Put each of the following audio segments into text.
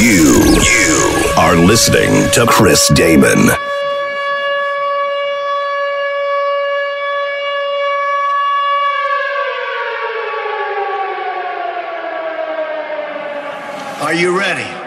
You, you are listening to Chris Damon. Are you ready?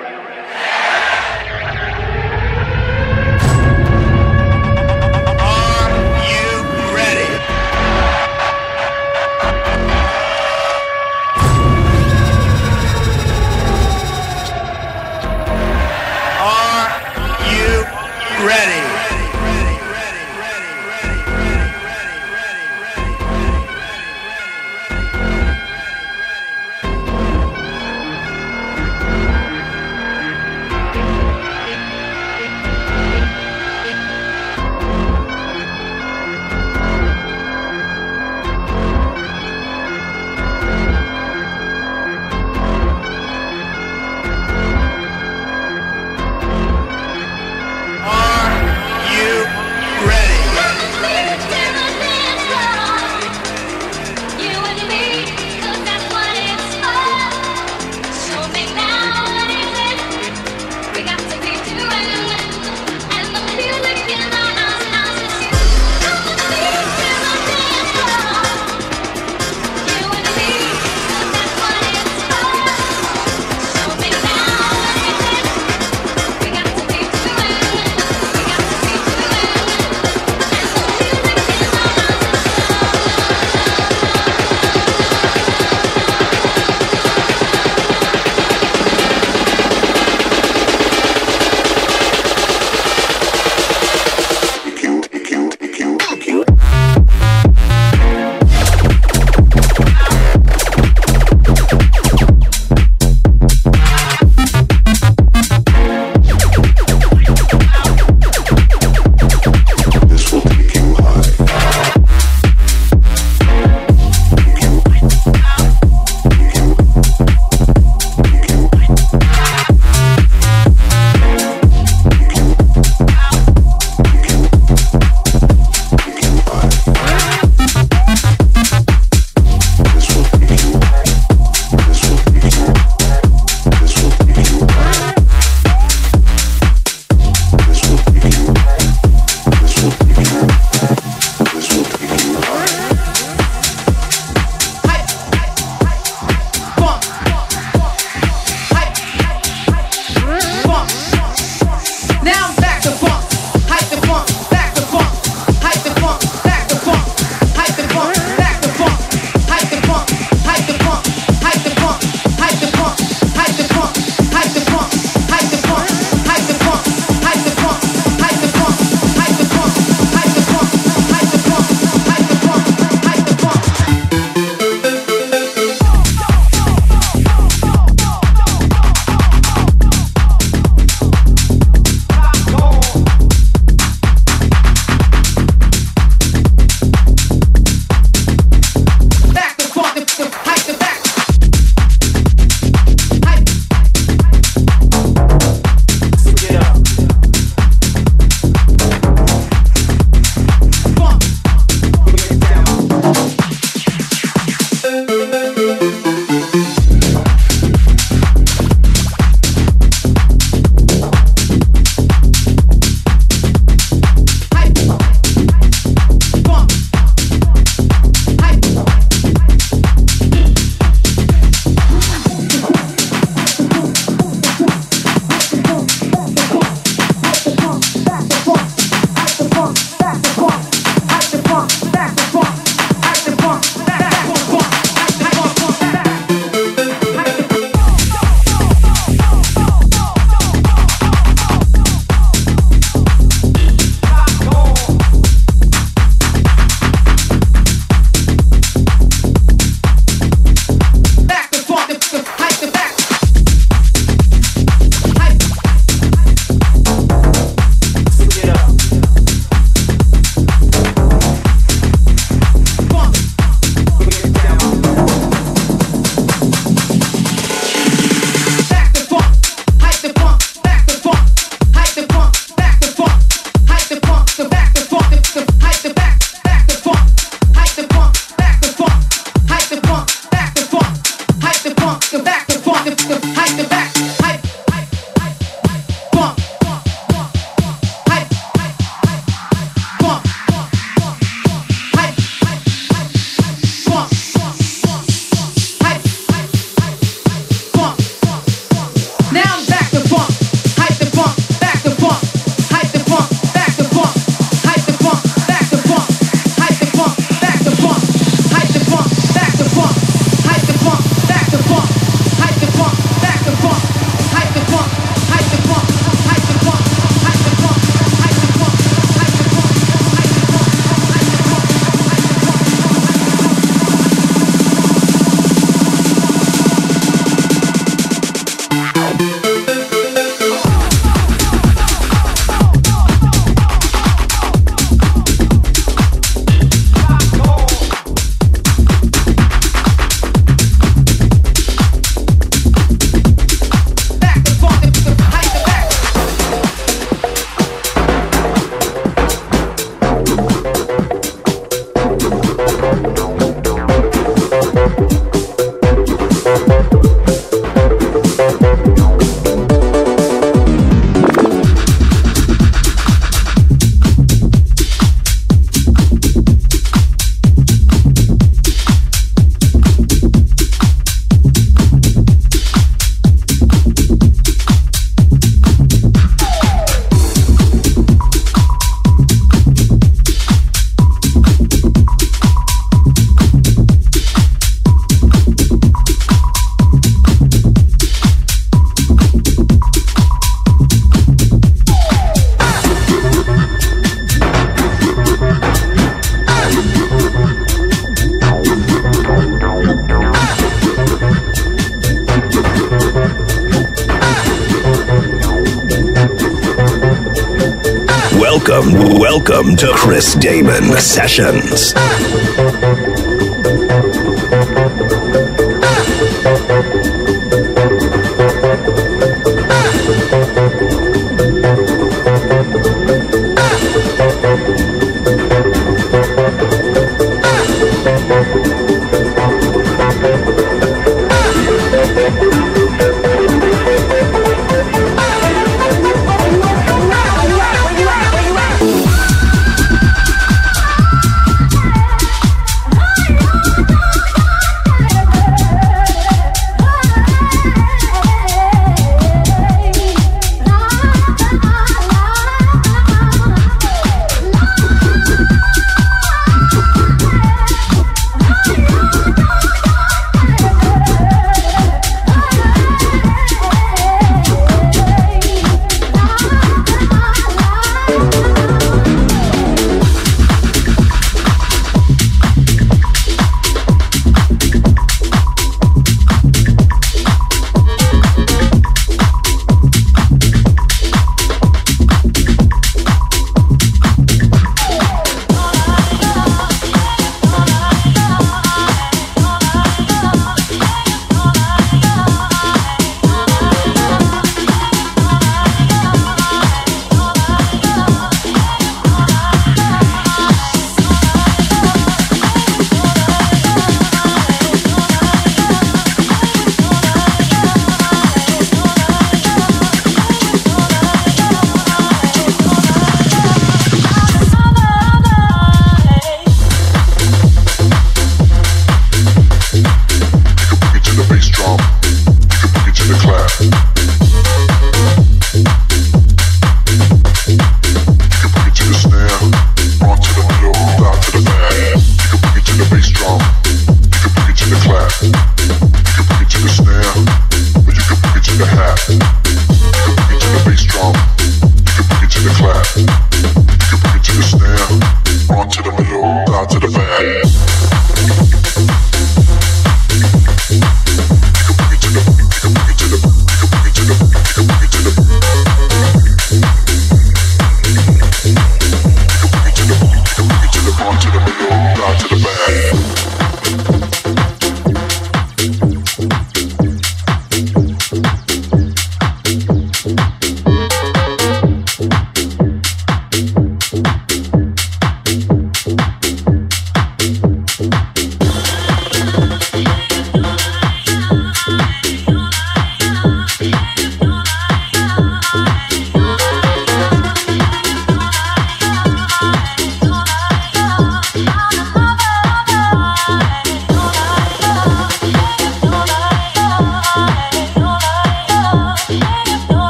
To Chris Damon Sessions.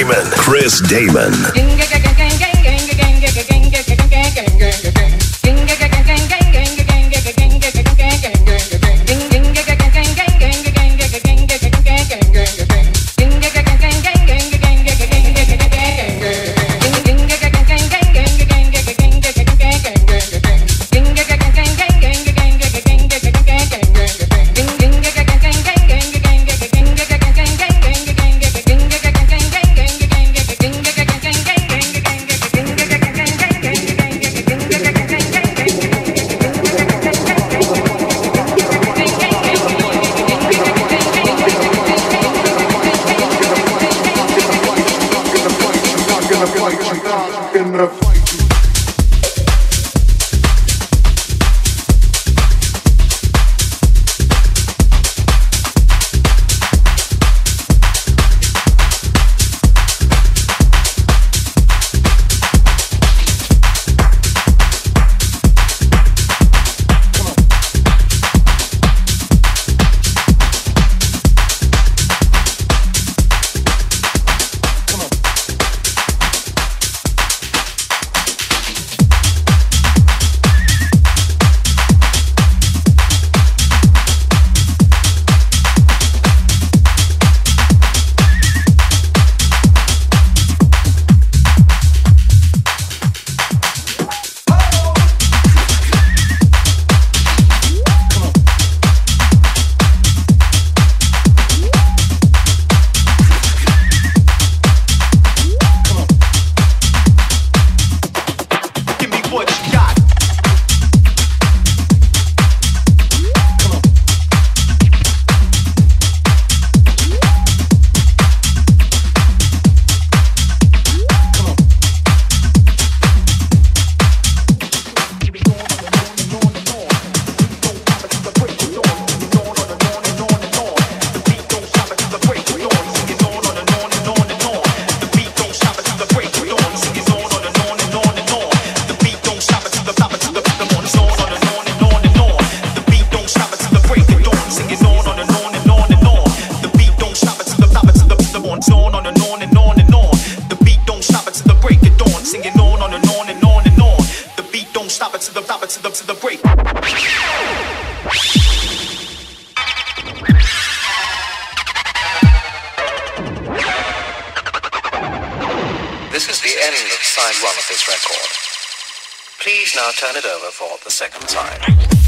Damon. Chris Damon. Of this record. Please now turn it over for the second side.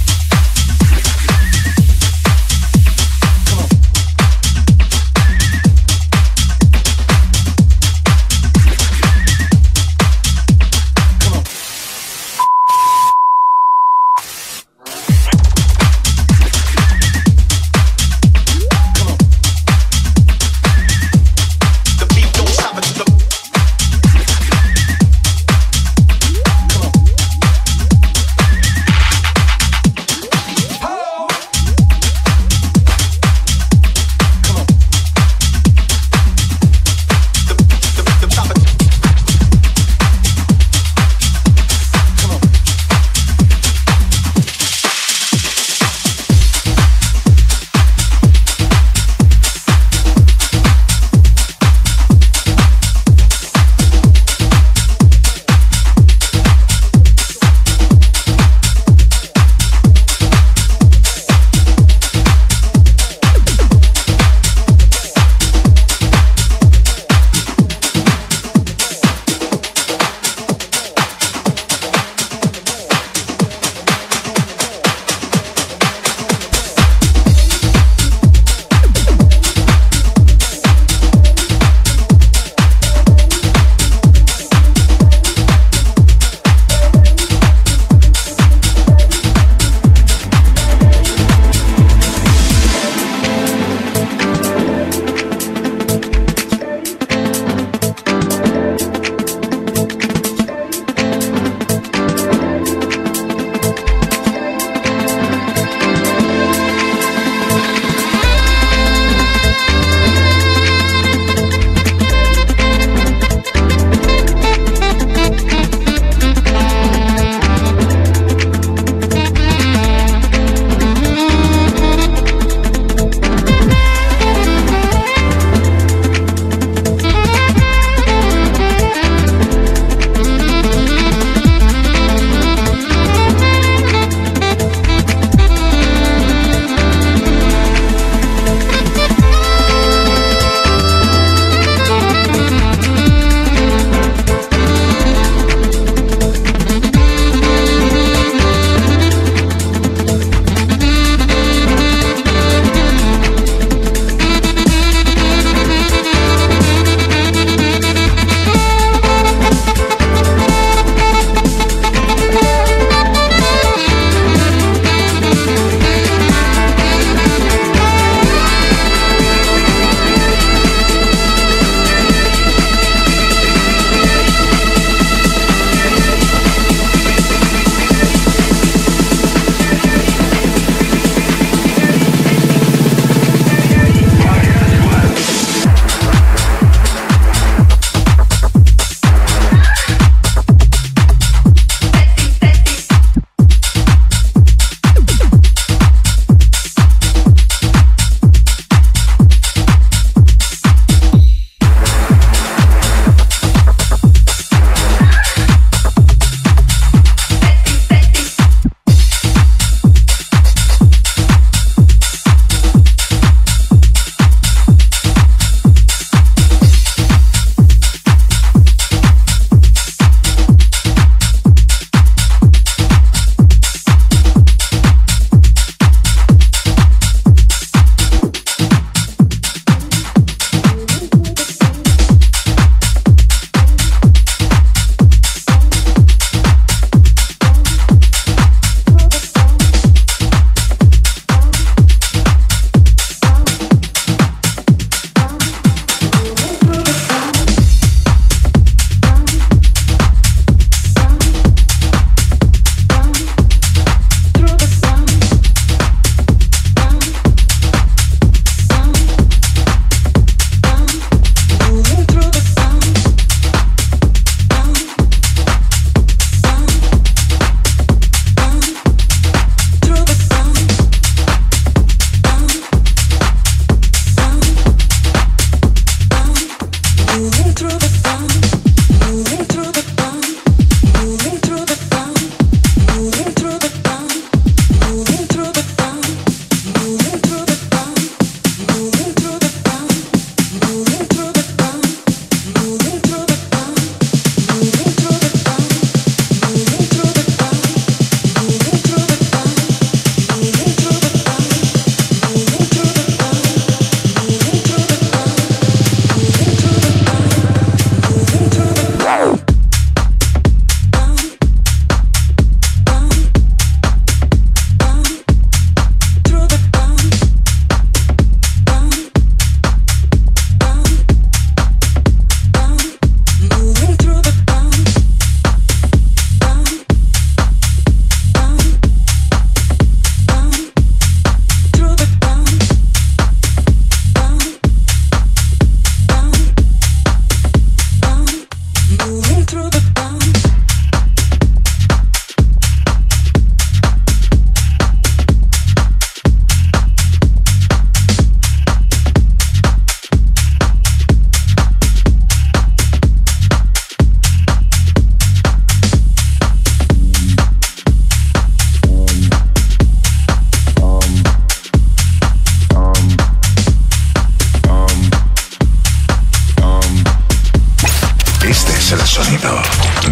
sonido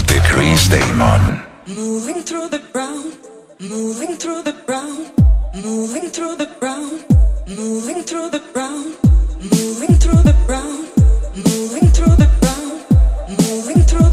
de Chris Damon. Moving through the ground, moving through the ground, moving through the ground, moving through the ground, moving through the ground, moving through the ground, moving through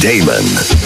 Damon.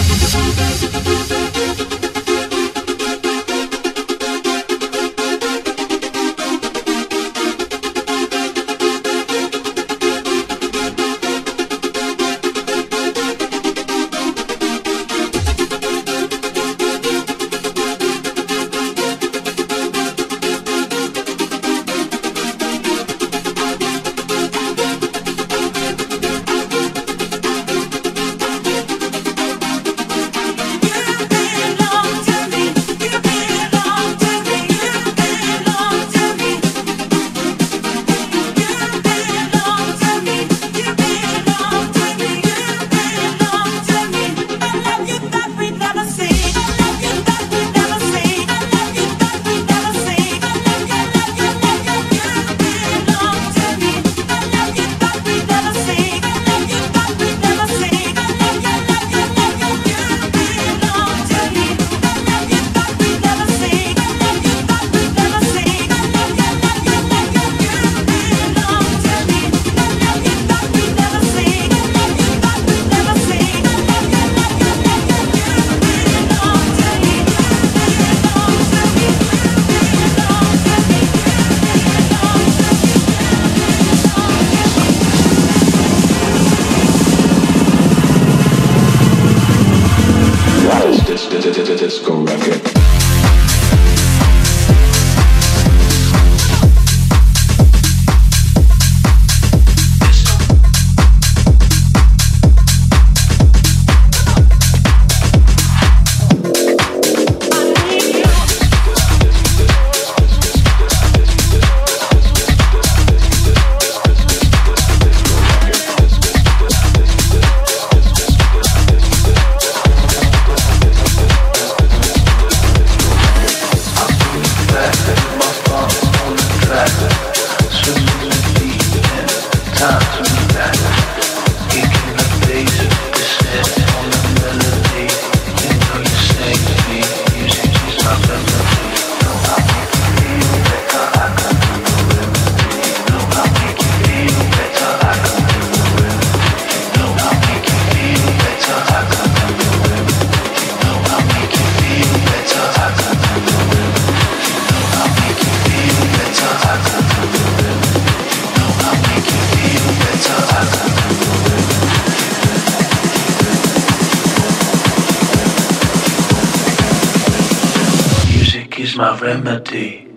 remedy.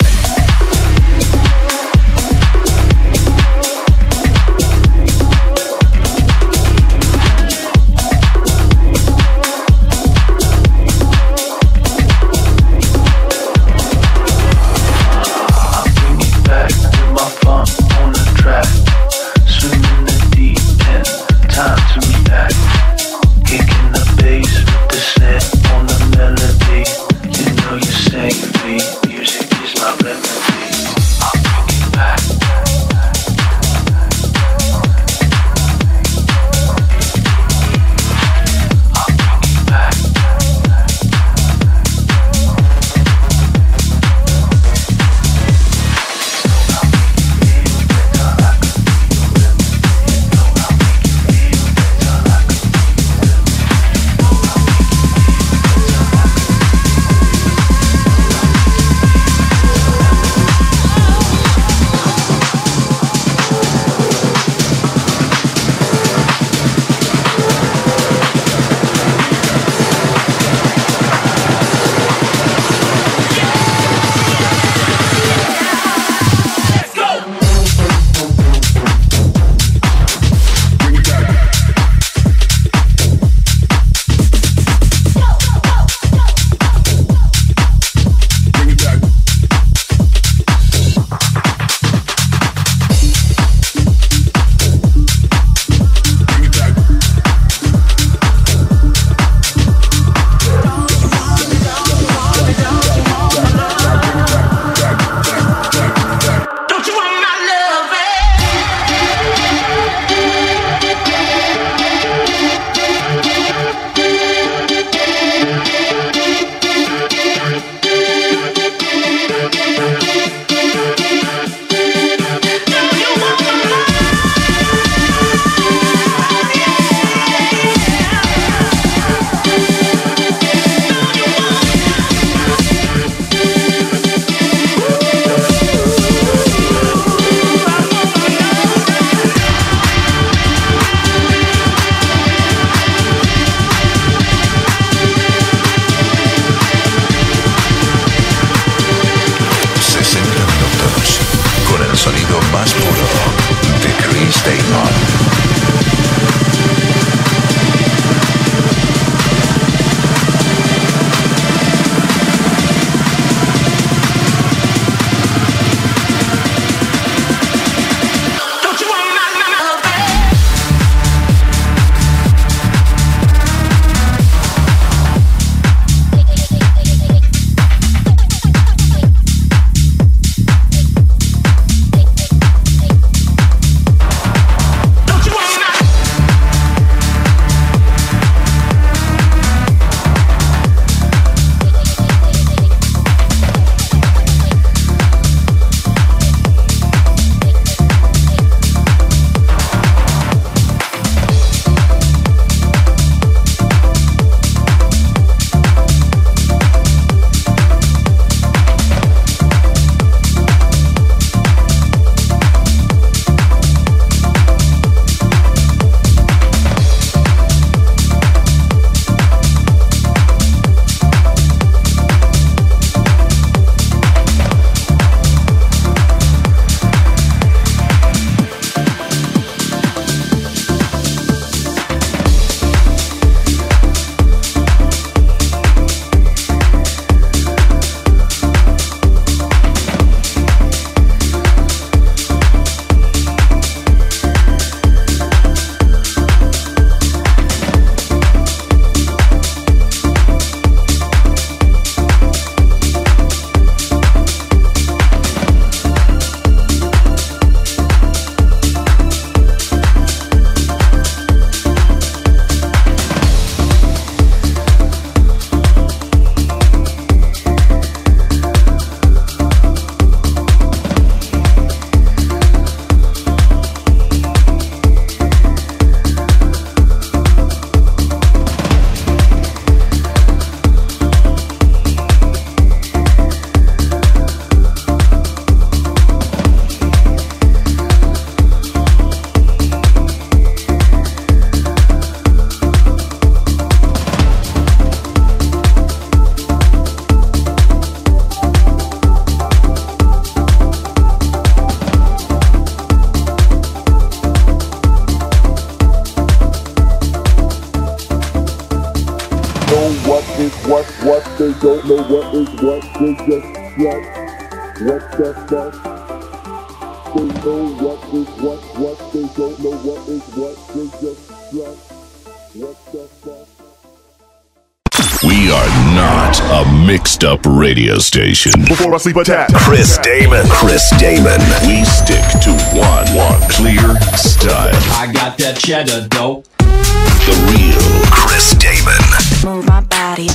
Up radio station. Before I sleep, attack. Chris Damon. Chris Damon. We stick to one, one clear style. I got that cheddar dope. The real Chris Damon. Move my body.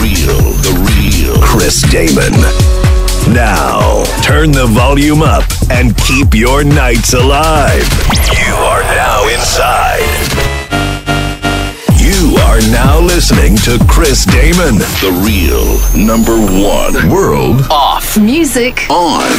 Real, the real Chris Damon. Now, turn the volume up and keep your nights alive. You are now inside. You are now listening to Chris Damon, the real number one world off music on.